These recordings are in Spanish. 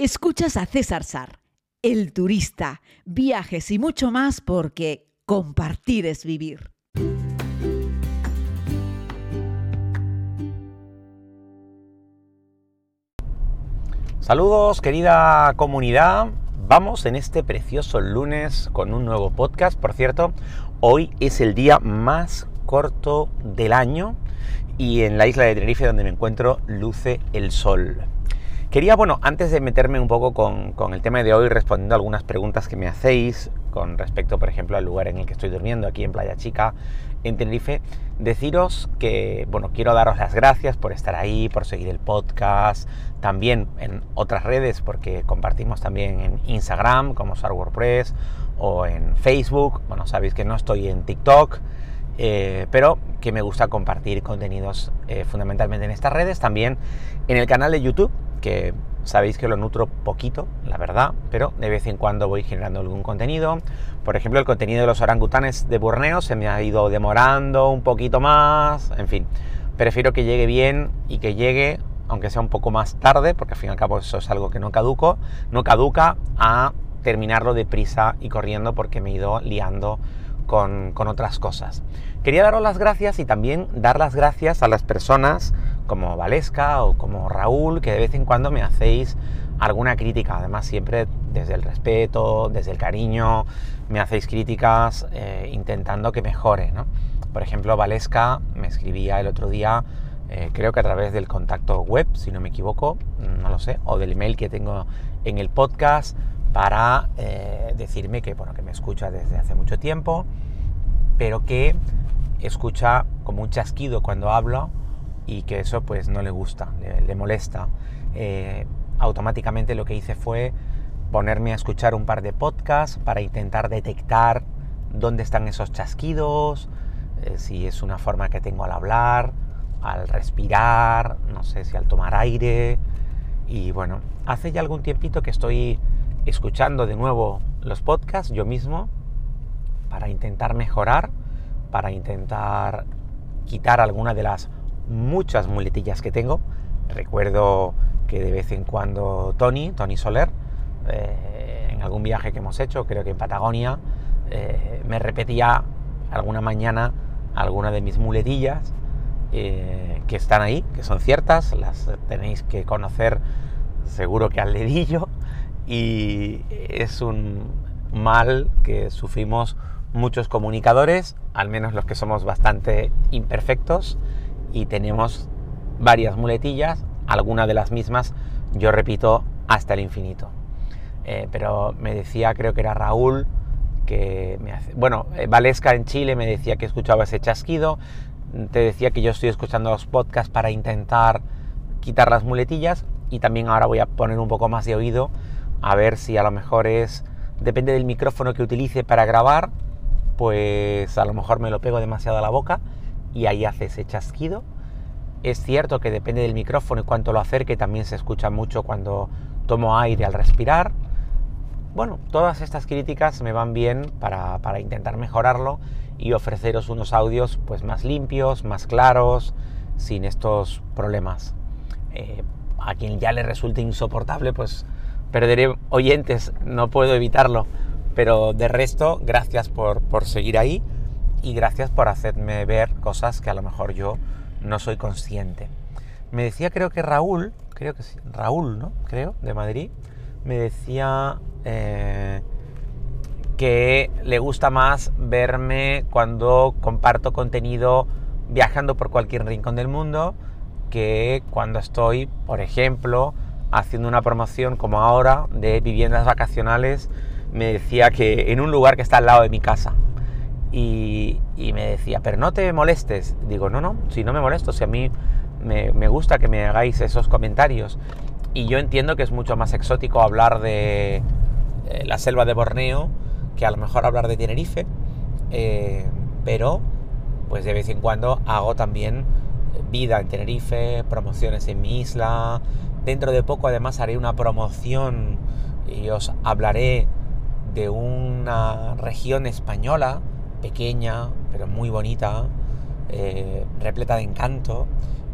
Escuchas a César Sar, el turista, viajes y mucho más porque compartir es vivir. Saludos querida comunidad, vamos en este precioso lunes con un nuevo podcast. Por cierto, hoy es el día más corto del año y en la isla de Tenerife donde me encuentro luce el sol. Quería, bueno, antes de meterme un poco con, el tema de hoy, respondiendo algunas preguntas que me hacéis con respecto, por ejemplo, al lugar en el que estoy durmiendo, aquí en Playa Chica, en Tenerife, deciros que, bueno, quiero daros las gracias por estar ahí, por seguir el podcast, también en otras redes, porque compartimos también en Instagram, como Star WordPress, o en Facebook, bueno, sabéis que no estoy en TikTok, eh, pero que me gusta compartir contenidos eh, fundamentalmente en estas redes, también en el canal de YouTube, que sabéis que lo nutro poquito, la verdad, pero de vez en cuando voy generando algún contenido. Por ejemplo, el contenido de los orangutanes de Borneo se me ha ido demorando un poquito más, en fin, prefiero que llegue bien y que llegue, aunque sea un poco más tarde, porque al fin y al cabo eso es algo que no caduco, no caduca, a terminarlo deprisa y corriendo porque me he ido liando con, con otras cosas. Quería daros las gracias y también dar las gracias a las personas como Valesca o como Raúl, que de vez en cuando me hacéis alguna crítica, además siempre desde el respeto, desde el cariño, me hacéis críticas eh, intentando que mejore. ¿no? Por ejemplo, Valesca me escribía el otro día, eh, creo que a través del contacto web, si no me equivoco, no lo sé, o del email que tengo en el podcast para eh, decirme que, bueno, que me escucha desde hace mucho tiempo, pero que escucha como un chasquido cuando hablo y que eso pues no le gusta, le, molesta. Eh, automáticamente lo que hice fue ponerme a escuchar un par de podcasts para intentar detectar dónde están esos chasquidos, eh, si es una forma que tengo al hablar, al respirar, no sé si al tomar aire. Y bueno, hace ya algún tiempito que estoy escuchando de nuevo los podcasts yo mismo para intentar mejorar, para intentar quitar alguna de las muchas muletillas que tengo. Recuerdo que de vez en cuando Tony, Tony Soler, eh, en algún viaje que hemos hecho, creo que en Patagonia, eh, me repetía alguna mañana alguna de mis muletillas eh, que están ahí, que son ciertas, las tenéis que conocer seguro que al dedillo y es un mal que sufrimos muchos comunicadores, al menos los que somos bastante imperfectos y tenemos varias muletillas, algunas de las mismas yo repito hasta el infinito. Eh, pero me decía, creo que era Raúl, que me hace... Bueno, eh, Valesca en Chile me decía que escuchaba ese chasquido, te decía que yo estoy escuchando los podcasts para intentar quitar las muletillas y también ahora voy a poner un poco más de oído a ver si a lo mejor es, depende del micrófono que utilice para grabar, pues a lo mejor me lo pego demasiado a la boca y ahí hace ese chasquido. Es cierto que depende del micrófono y cuánto lo acerque, también se escucha mucho cuando tomo aire al respirar. Bueno, todas estas críticas me van bien para, intentar mejorarlo y ofreceros unos audios pues más limpios, más claros, sin estos problemas. Eh, a quien ya le resulte insoportable, pues perderé oyentes, no puedo evitarlo. Pero de resto, gracias por, por seguir ahí y gracias por hacerme ver cosas que a lo mejor yo no soy consciente. Me decía, creo que Raúl, creo que sí, Raúl, ¿no? Creo, de Madrid, me decía eh, que le gusta más verme cuando comparto contenido viajando por cualquier rincón del mundo que cuando estoy, por ejemplo, haciendo una promoción como ahora de viviendas vacacionales, me decía que en un lugar que está al lado de mi casa. Y, me decía, pero no te molestes. Digo, no, no, si no me molesto, si a mí me, gusta que me hagáis esos comentarios. Y yo entiendo que es mucho más exótico hablar de eh, la selva de Borneo que a lo mejor hablar de Tenerife. Eh, pero, pues de vez en cuando hago también vida en Tenerife, promociones en mi isla. Dentro de poco además haré una promoción y os hablaré de una región española pequeña, pero muy bonita, eh, repleta de encanto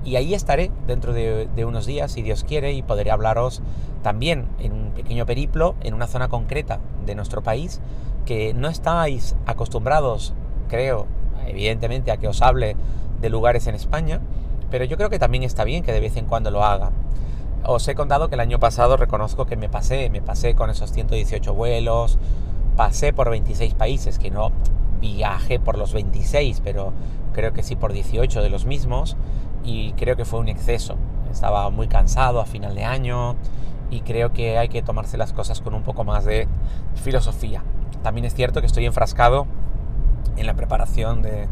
Y ahí estaré dentro de, de, unos días, si Dios quiere, y podré hablaros también en un pequeño periplo en una zona concreta de nuestro país que no estáis acostumbrados, creo, evidentemente, a que os hable de lugares en España, pero yo creo que también está bien que de vez en cuando lo haga. Os he contado que el año pasado reconozco que me pasé, me pasé con esos 118 vuelos, pasé por 26 países, que no viajé por los 26, pero creo que sí por 18 de los mismos, y creo que fue un exceso. Estaba muy cansado a final de año y creo que hay que tomarse las cosas con un poco más de filosofía. También es cierto que estoy enfrascado en la preparación de,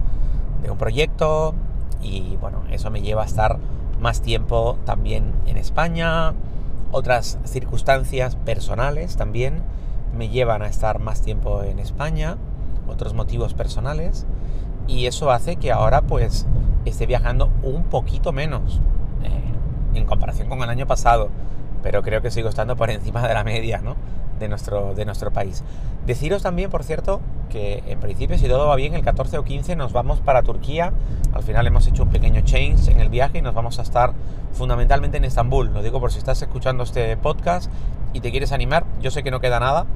de un proyecto y bueno, eso me lleva a estar más tiempo también en España. Otras circunstancias personales también me llevan a estar más tiempo en España, otros motivos personales, y eso hace que ahora pues esté viajando un poquito menos eh, en comparación con el año pasado, pero creo que sigo estando por encima de la media ¿no? de, nuestro, de nuestro país. Deciros también, por cierto, que en principio si todo va bien, el 14 o 15 nos vamos para Turquía. Al final hemos hecho un pequeño change en el viaje y nos vamos a estar fundamentalmente en Estambul. Lo digo por si estás escuchando este podcast y te quieres animar. Yo sé que no queda nada,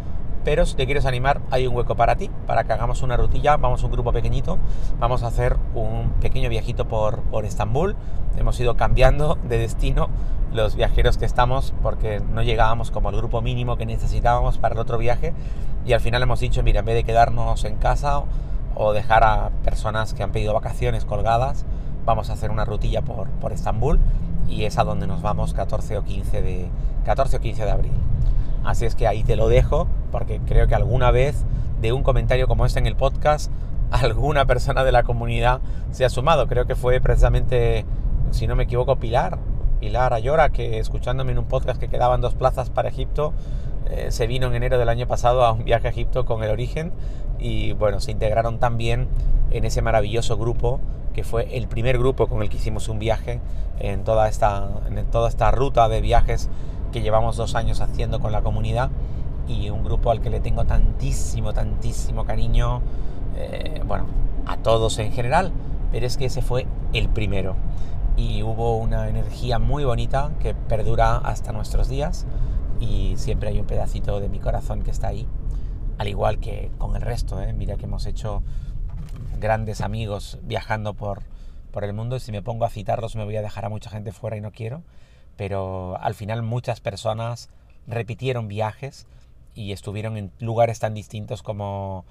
pero si te quieres animar, hay un hueco para ti, para que hagamos una rutilla, vamos un grupo pequeñito, vamos a hacer un pequeño viajito por, por Estambul. Hemos ido cambiando de destino los viajeros que estamos porque no llegábamos como el grupo mínimo que necesitábamos para el otro viaje y al final hemos dicho, mira, en vez de quedarnos en casa o dejar a personas que han pedido vacaciones colgadas, vamos a hacer una rutilla por, por Estambul y es a donde nos vamos 14 o 15 de, 14 o 15 de abril. Así es que ahí te lo dejo, porque creo que alguna vez de un comentario como este en el podcast, alguna persona de la comunidad se ha sumado. Creo que fue precisamente, si no me equivoco, Pilar, Pilar Ayora, que escuchándome en un podcast que quedaban dos plazas para Egipto, eh, se vino en enero del año pasado a un viaje a Egipto con el origen y bueno, se integraron también en ese maravilloso grupo que fue el primer grupo con el que hicimos un viaje en toda esta, en toda esta ruta de viajes que llevamos dos años haciendo con la comunidad y un grupo al que le tengo tantísimo, tantísimo cariño, eh, bueno, a todos en general, pero es que ese fue el primero y hubo una energía muy bonita que perdura hasta nuestros días y siempre hay un pedacito de mi corazón que está ahí, al igual que con el resto, ¿eh? mira que hemos hecho grandes amigos viajando por, por el mundo y si me pongo a citarlos me voy a dejar a mucha gente fuera y no quiero, pero al final muchas personas repitieron viajes y estuvieron en lugares tan distintos como,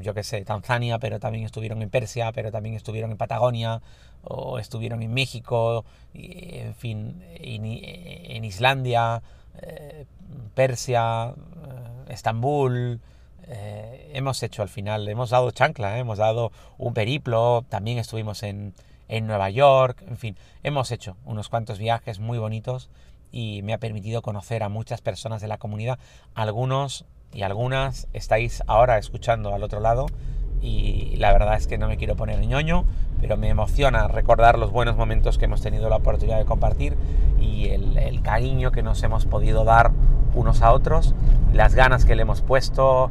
yo qué sé, Tanzania, pero también estuvieron en Persia, pero también estuvieron en Patagonia, o estuvieron en México, en fin, en, Islandia, eh, Persia, eh, Estambul. Eh, hemos hecho al final, hemos dado chancla, hemos dado un periplo, también estuvimos en, en Nueva York, en fin, hemos hecho unos cuantos viajes muy bonitos y me ha permitido conocer a muchas personas de la comunidad. Algunos y algunas estáis ahora escuchando al otro lado y la verdad es que no me quiero poner ñoño, pero me emociona recordar los buenos momentos que hemos tenido la oportunidad de compartir y el, cariño que nos hemos podido dar unos a otros, las ganas que le hemos puesto,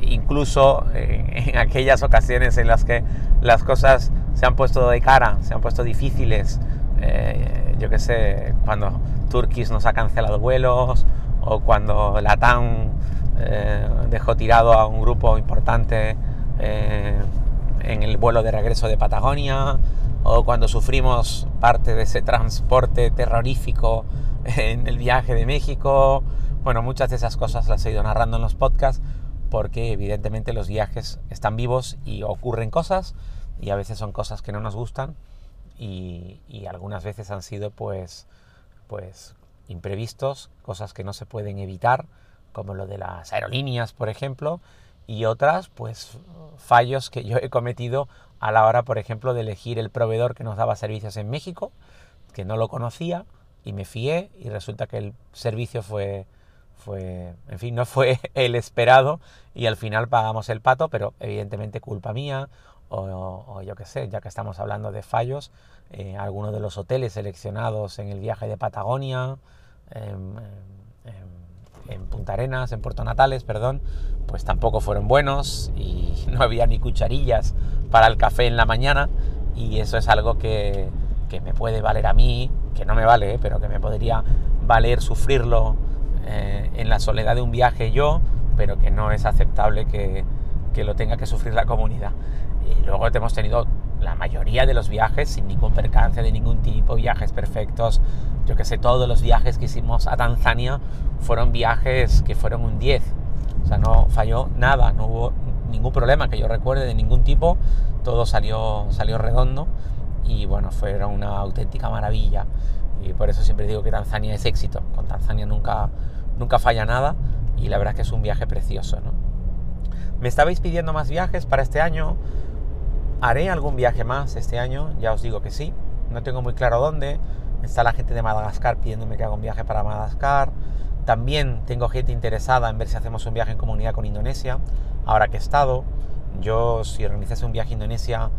incluso eh, en aquellas ocasiones en las que las cosas se han puesto de cara, se han puesto difíciles. Eh, yo qué sé, cuando Turkish nos ha cancelado vuelos o cuando Latam eh, dejó tirado a un grupo importante eh, en el vuelo de regreso de Patagonia o cuando sufrimos parte de ese transporte terrorífico en el viaje de México. Bueno, muchas de esas cosas las he ido narrando en los podcasts porque evidentemente los viajes están vivos y ocurren cosas y a veces son cosas que no nos gustan y, algunas veces han sido pues, pues imprevistos, cosas que no se pueden evitar, como lo de las aerolíneas, por ejemplo, y otras pues fallos que yo he cometido a la hora, por ejemplo, de elegir el proveedor que nos daba servicios en México, que no lo conocía y me fié y resulta que el servicio fue fue, en fin, no fue el esperado y al final pagamos el pato, pero evidentemente culpa mía o, yo qué sé, ya que estamos hablando de fallos, eh, algunos de los hoteles seleccionados en el viaje de Patagonia, en, en, Punta Arenas, en Puerto Natales, perdón, pues tampoco fueron buenos y no había ni cucharillas para el café en la mañana y eso es algo que, que me puede valer a mí, que no me vale, pero que me podría valer sufrirlo en la soledad de un viaje yo, pero que no es aceptable que, que lo tenga que sufrir la comunidad. Y luego hemos tenido la mayoría de los viajes sin ningún percance de ningún tipo, viajes perfectos. Yo que sé, todos los viajes que hicimos a Tanzania fueron viajes que fueron un 10. O sea, no falló nada, no hubo ningún problema que yo recuerde de ningún tipo. Todo salió, salió redondo y bueno, fue una auténtica maravilla. Y por eso siempre digo que Tanzania es éxito. Con Tanzania nunca, nunca falla nada y la verdad es que es un viaje precioso, ¿no? Me estabais pidiendo más viajes para este año. Haré algún viaje más este año, ya os digo que sí. No tengo muy claro dónde. Está la gente de Madagascar pidiéndome que haga un viaje para Madagascar. También tengo gente interesada en ver si hacemos un viaje en comunidad con Indonesia. Ahora que he estado, yo si organizase un viaje a Indonesia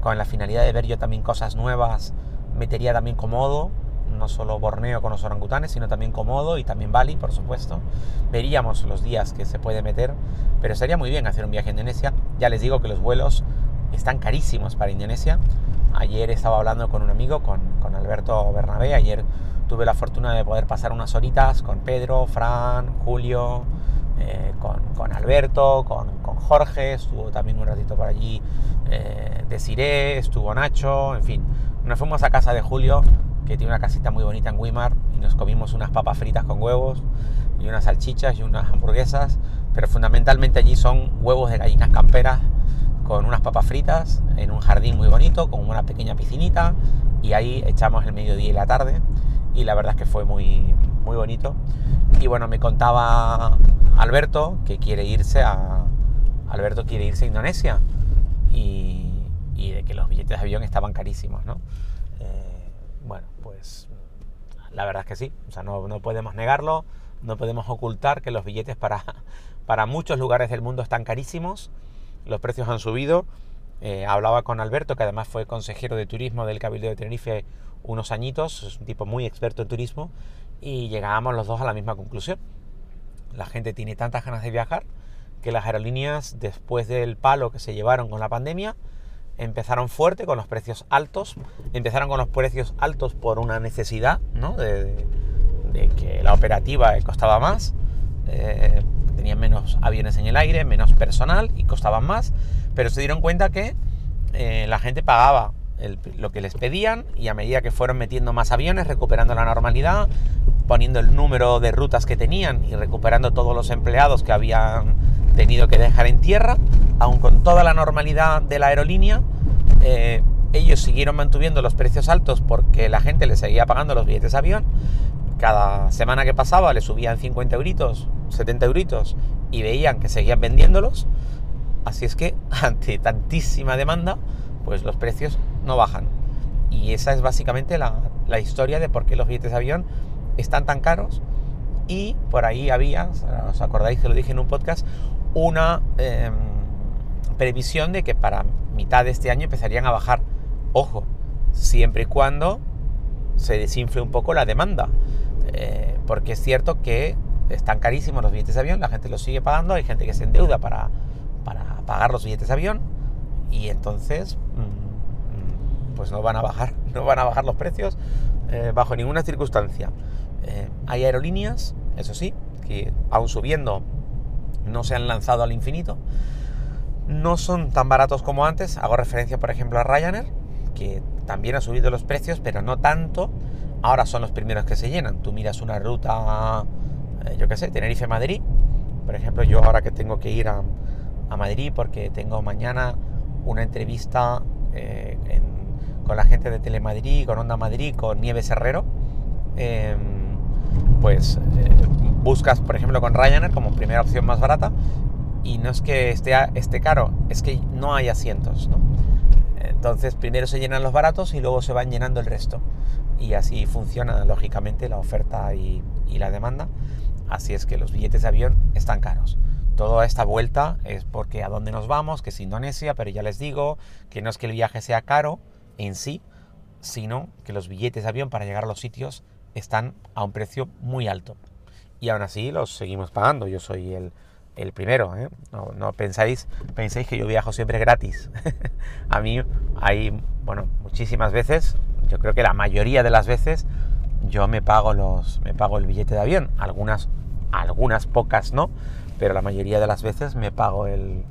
con la finalidad de ver yo también cosas nuevas, metería también Komodo, no solo Borneo con los orangutanes, sino también Komodo y también Bali, por supuesto. Veríamos los días que se puede meter, pero sería muy bien hacer un viaje a Indonesia. Ya les digo que los vuelos están carísimos para Indonesia. Ayer estaba hablando con un amigo, con, con Alberto Bernabé. Ayer tuve la fortuna de poder pasar unas horitas con Pedro, Fran, Julio, eh, con, con, Alberto, con, con, Jorge. Estuvo también un ratito por allí eh, Desiré, estuvo Nacho, en fin. Nos fuimos a casa de Julio, que tiene una casita muy bonita en Wimar, y nos comimos unas papas fritas con huevos, y unas salchichas y unas hamburguesas. Pero fundamentalmente allí son huevos de gallinas camperas con unas papas fritas en un jardín muy bonito, con una pequeña piscinita y ahí echamos el mediodía y la tarde y la verdad es que fue muy, muy bonito. Y bueno, me contaba Alberto que quiere irse a... Alberto quiere irse a Indonesia y, y de que los billetes de avión estaban carísimos, ¿no? Eh, bueno, pues la verdad es que sí, o sea, no, no podemos negarlo, no podemos ocultar que los billetes para, para muchos lugares del mundo están carísimos los precios han subido. Eh, hablaba con Alberto, que además fue consejero de turismo del Cabildo de Tenerife unos añitos, es un tipo muy experto en turismo, y llegábamos los dos a la misma conclusión. La gente tiene tantas ganas de viajar que las aerolíneas, después del palo que se llevaron con la pandemia, empezaron fuerte con los precios altos, empezaron con los precios altos por una necesidad, ¿no? de, que la operativa costaba más, eh, tenían menos aviones en el aire, menos personal y costaban más, pero se dieron cuenta que eh, la gente pagaba lo que les pedían y a medida que fueron metiendo más aviones, recuperando la normalidad, poniendo el número de rutas que tenían y recuperando todos los empleados que habían tenido que dejar en tierra, aun con toda la normalidad de la aerolínea, eh, ellos siguieron manteniendo los precios altos porque la gente les seguía pagando los billetes de avión. Cada semana que pasaba le subían 50 euritos 70 euritos y veían que seguían vendiéndolos. Así es que ante tantísima demanda, pues los precios no bajan. Y esa es básicamente la, la historia de por qué los billetes de avión están tan caros. Y por ahí había, os acordáis que lo dije en un podcast, una em, previsión de que para mitad de este año empezarían a bajar. Ojo, siempre y cuando se desinfle un poco la demanda. Eh, porque es cierto que están carísimos los billetes de avión, la gente los sigue pagando, hay gente que se endeuda para, para pagar los billetes de avión y entonces mm, mm, pues no van a bajar, no van a bajar los precios eh, bajo ninguna circunstancia. Eh, hay aerolíneas, eso sí, que aún subiendo no se han lanzado al infinito. No son tan baratos como antes. Hago referencia, por ejemplo, a Ryanair, que también ha subido los precios, pero no tanto. Ahora son los primeros que se llenan. Tú miras una ruta eh, yo qué sé, Tenerife-Madrid. Por ejemplo, yo ahora que tengo que ir a, Madrid porque tengo mañana una entrevista eh, con la gente de Telemadrid, con Onda Madrid, con Nieves Herrero, em, pues eh, buscas, por ejemplo, con Ryanair como primera opción más barata y no es que esté, esté caro, es que no hay asientos. Entonces, primero se llenan los baratos y luego se van llenando el resto. Y así funciona, lógicamente, la oferta y la demanda. Así es que los billetes de avión están caros. Toda esta vuelta es porque a dónde nos vamos, que es Indonesia, pero ya les digo que no es que el viaje sea caro en sí, sino que los billetes de avión para llegar a los sitios están a un precio muy alto. Y aún así los seguimos pagando. Yo soy el, primero. ¿eh? No, no, pensáis, penséis que yo viajo siempre gratis. a mí hay, bueno, muchísimas veces yo creo que la mayoría de las veces yo me pago los me pago el billete de avión. Algunas algunas pocas no pero la mayoría de las veces me pago el,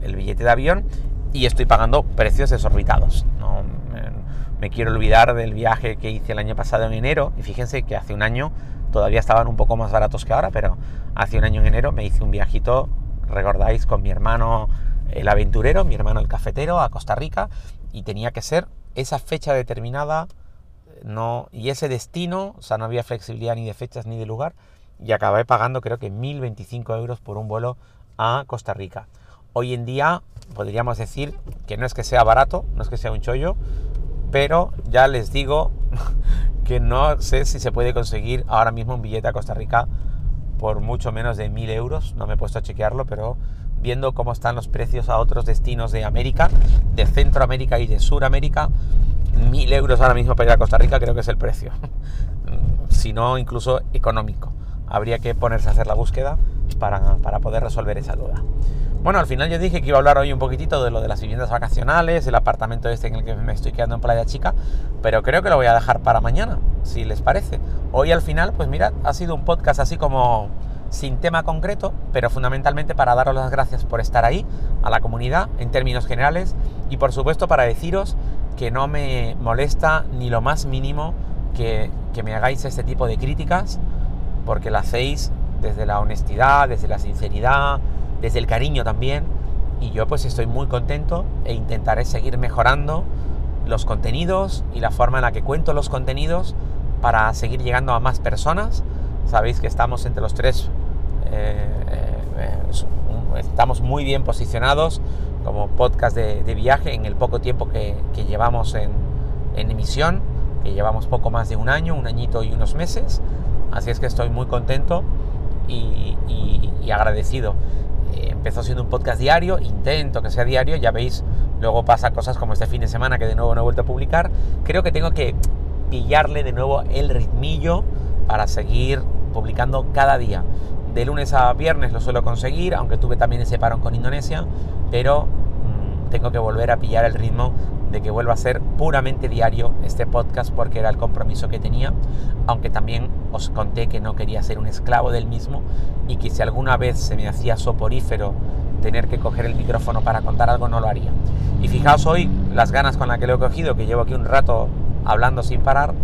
el billete de avión y estoy pagando precios desorbitados. No me, quiero olvidar del viaje que hice el año pasado en enero y fíjense que hace un año todavía estaban un poco más baratos que ahora pero hace un año en enero me hice un viajito recordáis con mi hermano el aventurero mi hermano el cafetero a Costa Rica y tenía que ser esa fecha determinada no, y ese destino, o sea, no había flexibilidad ni de fechas ni de lugar, y acabé pagando creo que 1.025 euros por un vuelo a Costa Rica. Hoy en día podríamos decir que no es que sea barato, no es que sea un chollo, pero ya les digo que no sé si se puede conseguir ahora mismo un billete a Costa Rica por mucho menos de 1.000 euros, no me he puesto a chequearlo, pero viendo cómo están los precios a otros destinos de América, de Centroamérica y de Suramérica, mil euros ahora mismo para ir a Costa Rica creo que es el precio. si no, incluso económico. Habría que ponerse a hacer la búsqueda para, para, poder resolver esa duda. Bueno, al final yo dije que iba a hablar hoy un poquitito de lo de las viviendas vacacionales, el apartamento este en el que me estoy quedando en Playa Chica, pero creo que lo voy a dejar para mañana, si les parece. Hoy al final, pues mirad, ha sido un podcast así como sin tema concreto, pero fundamentalmente para daros las gracias por estar ahí, a la comunidad en términos generales, y por supuesto para deciros que no me molesta ni lo más mínimo que, me hagáis este tipo de críticas, porque lo hacéis desde la honestidad, desde la sinceridad, desde el cariño también, y yo pues estoy muy contento e intentaré seguir mejorando los contenidos y la forma en la que cuento los contenidos para seguir llegando a más personas. Sabéis que estamos entre los tres, eh, eh, estamos muy bien posicionados como podcast de, viaje en el poco tiempo que, llevamos en, emisión, que llevamos poco más de un año, un añito y unos meses. Así es que estoy muy contento y, agradecido. Eh, empezó siendo un podcast diario, intento que sea diario, ya veis, luego pasa cosas como este fin de semana que de nuevo no he vuelto a publicar. Creo que tengo que pillarle de nuevo el ritmillo para seguir publicando cada día. De lunes a viernes lo suelo conseguir, aunque tuve también ese parón con Indonesia, pero mm, tengo que volver a pillar el ritmo de que vuelva a ser puramente diario este podcast porque era el compromiso que tenía, aunque también os conté que no quería ser un esclavo del mismo y que si alguna vez se me hacía soporífero tener que coger el micrófono para contar algo no lo haría. Y fijaos hoy las ganas con las que lo he cogido, que llevo aquí un rato hablando sin parar,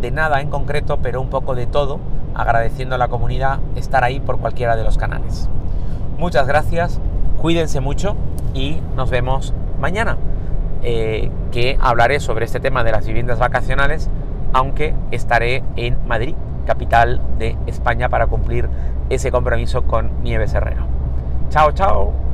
de nada en concreto, pero un poco de todo, agradeciendo a la comunidad estar ahí por cualquiera de los canales. Muchas gracias, cuídense mucho y nos vemos mañana, eh, que hablaré sobre este tema de las viviendas vacacionales, aunque estaré en Madrid, capital de España, para cumplir ese compromiso con Nieves Herrero. Chao, chao.